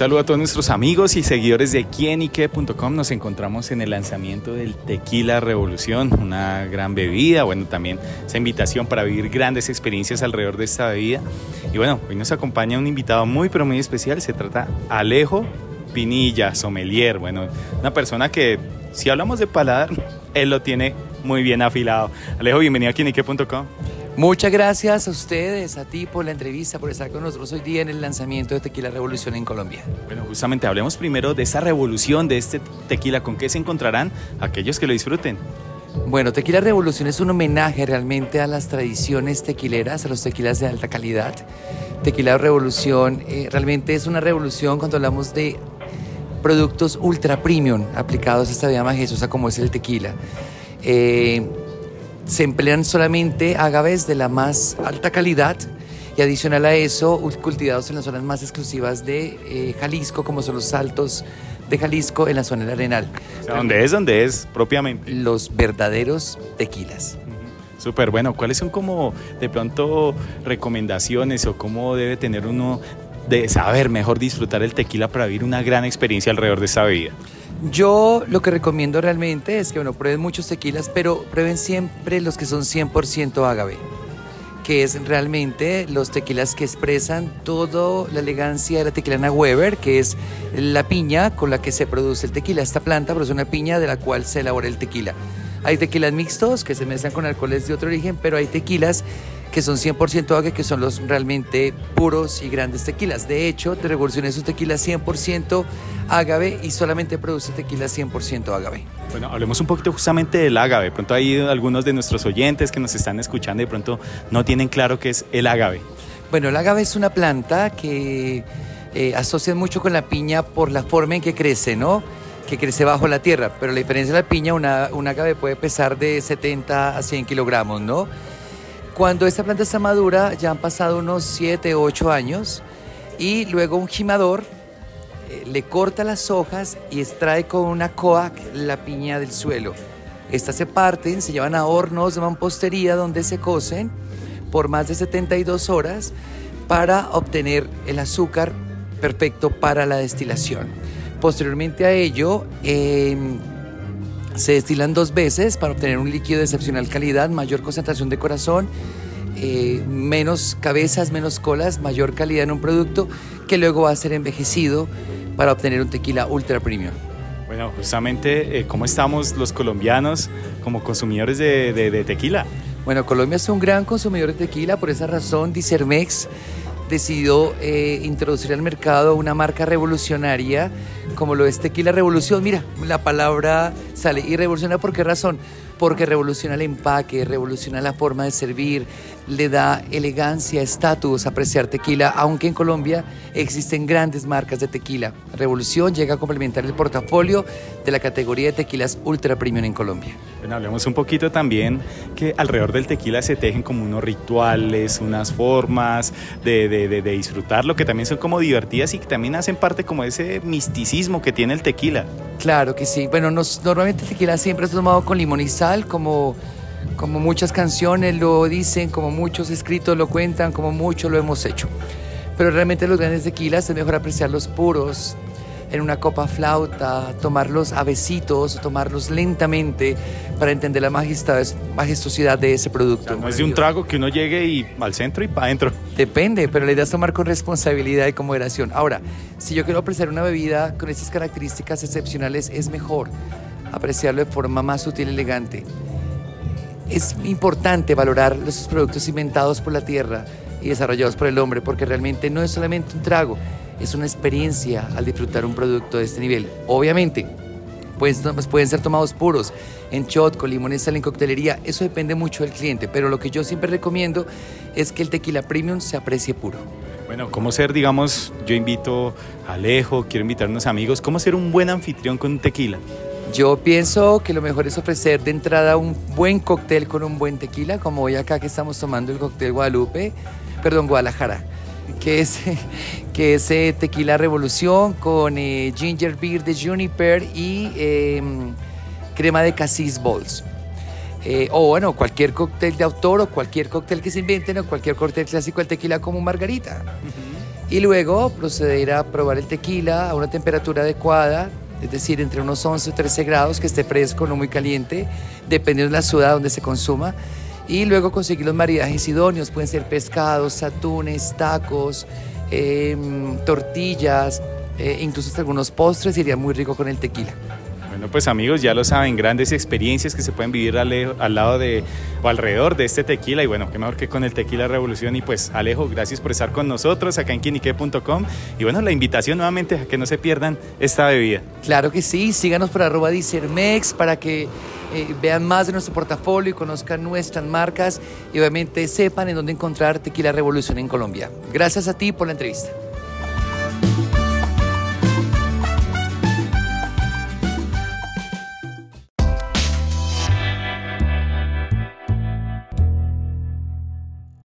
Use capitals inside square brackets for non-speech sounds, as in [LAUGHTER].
saludo a todos nuestros amigos y seguidores de quienique.com. Nos encontramos en el lanzamiento del Tequila Revolución, una gran bebida. Bueno, también esa invitación para vivir grandes experiencias alrededor de esta bebida. Y bueno, hoy nos acompaña un invitado muy, pero muy especial. Se trata Alejo Pinilla, sommelier. Bueno, una persona que, si hablamos de paladar, él lo tiene muy bien afilado. Alejo, bienvenido a quienique.com. Muchas gracias a ustedes, a ti por la entrevista, por estar con nosotros hoy día en el lanzamiento de Tequila Revolución en Colombia. Bueno, justamente hablemos primero de esa revolución, de este tequila, con qué se encontrarán aquellos que lo disfruten. Bueno, Tequila Revolución es un homenaje realmente a las tradiciones tequileras, a los tequilas de alta calidad. Tequila Revolución eh, realmente es una revolución cuando hablamos de productos ultra premium aplicados a esta vida majestuosa como es el tequila. Eh, se emplean solamente agaves de la más alta calidad y adicional a eso cultivados en las zonas más exclusivas de eh, Jalisco, como son los altos de Jalisco en la zona del Arenal. O ¿Dónde es? ¿Dónde es propiamente? Los verdaderos tequilas. Súper bueno. ¿Cuáles son como de pronto recomendaciones o cómo debe tener uno de saber mejor disfrutar el tequila para vivir una gran experiencia alrededor de esta bebida? Yo lo que recomiendo realmente es que, bueno, prueben muchos tequilas, pero prueben siempre los que son 100% agave, que es realmente los tequilas que expresan toda la elegancia de la tequilana Weber, que es la piña con la que se produce el tequila. Esta planta produce una piña de la cual se elabora el tequila. Hay tequilas mixtos que se mezclan con alcoholes de otro origen, pero hay tequilas que son 100% agave, que son los realmente puros y grandes tequilas. De hecho, de Revolución es un tequila 100% agave y solamente produce tequila 100% agave. Bueno, hablemos un poquito justamente del agave. De pronto hay algunos de nuestros oyentes que nos están escuchando y de pronto no tienen claro qué es el agave. Bueno, el agave es una planta que eh, asocian mucho con la piña por la forma en que crece, ¿no? que crece bajo la tierra, pero la diferencia de la piña, una, un agave puede pesar de 70 a 100 kilogramos, ¿no? Cuando esta planta está madura, ya han pasado unos 7, 8 años, y luego un gimador eh, le corta las hojas y extrae con una coac la piña del suelo. Estas se parten, se llevan a hornos de mampostería donde se cocen por más de 72 horas para obtener el azúcar perfecto para la destilación. Posteriormente a ello, em, se destilan dos veces para obtener un líquido de excepcional calidad, mayor concentración de corazón, eh, menos cabezas, menos colas, mayor calidad en un producto que luego va a ser envejecido para obtener un tequila ultra premium. Bueno, justamente, eh, ¿cómo estamos los colombianos como consumidores de, de tequila? Bueno, Colombia es un gran consumidor de tequila, por esa razón Dicermex decidió eh, introducir al mercado una marca revolucionaria como lo es Tequila Revolución. Mira, la palabra sale. ¿Y revoluciona por qué razón? Porque revoluciona el empaque, revoluciona la forma de servir, le da elegancia, estatus apreciar tequila, aunque en Colombia existen grandes marcas de tequila. Revolución llega a complementar el portafolio de la categoría de tequilas ultra premium en Colombia. Bueno, hablemos un poquito también que alrededor del tequila se tejen como unos rituales, unas formas de, de, de, de disfrutarlo que también son como divertidas y que también hacen parte como de ese misticismo que tiene el tequila. Claro que sí. Bueno, nos, normalmente el tequila siempre es tomado con limón y sal, como como muchas canciones lo dicen, como muchos escritos lo cuentan, como muchos lo hemos hecho. Pero realmente los grandes tequilas es mejor apreciarlos puros, en una copa flauta, tomarlos a besitos, tomarlos lentamente para entender la majestuosidad de ese producto. no es de un trago que uno llegue y al centro y para adentro. Depende, pero la idea es tomar con responsabilidad y con moderación. Ahora, si yo quiero apreciar una bebida con estas características excepcionales, es mejor apreciarlo de forma más sutil y elegante es importante valorar los productos inventados por la tierra y desarrollados por el hombre, porque realmente no es solamente un trago, es una experiencia al disfrutar un producto de este nivel. Obviamente, pues, pueden ser tomados puros, en shot, con limones, sal, en coctelería, eso depende mucho del cliente, pero lo que yo siempre recomiendo es que el tequila premium se aprecie puro. Bueno, ¿cómo ser, digamos, yo invito a Alejo, quiero invitar a unos amigos, ¿cómo ser un buen anfitrión con un tequila? Yo pienso que lo mejor es ofrecer de entrada un buen cóctel con un buen tequila, como hoy acá que estamos tomando el cóctel Guadalupe, perdón, Guadalajara, que es, [LAUGHS] que es eh, tequila revolución con eh, ginger beer de juniper y eh, crema de cassis balls. Eh, o bueno, cualquier cóctel de autor o cualquier cóctel que se inventen o cualquier cóctel clásico del tequila como margarita. y luego proceder a probar el tequila a una temperatura adecuada, es decir, entre unos 11 o 13 grados, que esté fresco, no muy caliente, dependiendo de la ciudad donde se consuma. Y luego conseguir los maridajes idóneos, pueden ser pescados, atunes, tacos, em, tortillas, eh, incluso hasta algunos postres, iría muy rico con el tequila. Bueno, pues amigos, ya lo saben, grandes experiencias que se pueden vivir al, al, lado de o alrededor de este tequila y bueno, qué mejor que con el Tequila Revolución y pues Alejo, gracias por estar con nosotros acá en quinique.com y bueno, la invitación nuevamente a que no se pierdan esta bebida. Claro que sí, síganos por arroba Dicermex para que eh, vean más de nuestro portafolio y conozcan nuestras marcas y obviamente sepan en dónde encontrar Tequila Revolución en Colombia. Gracias a ti por la entrevista.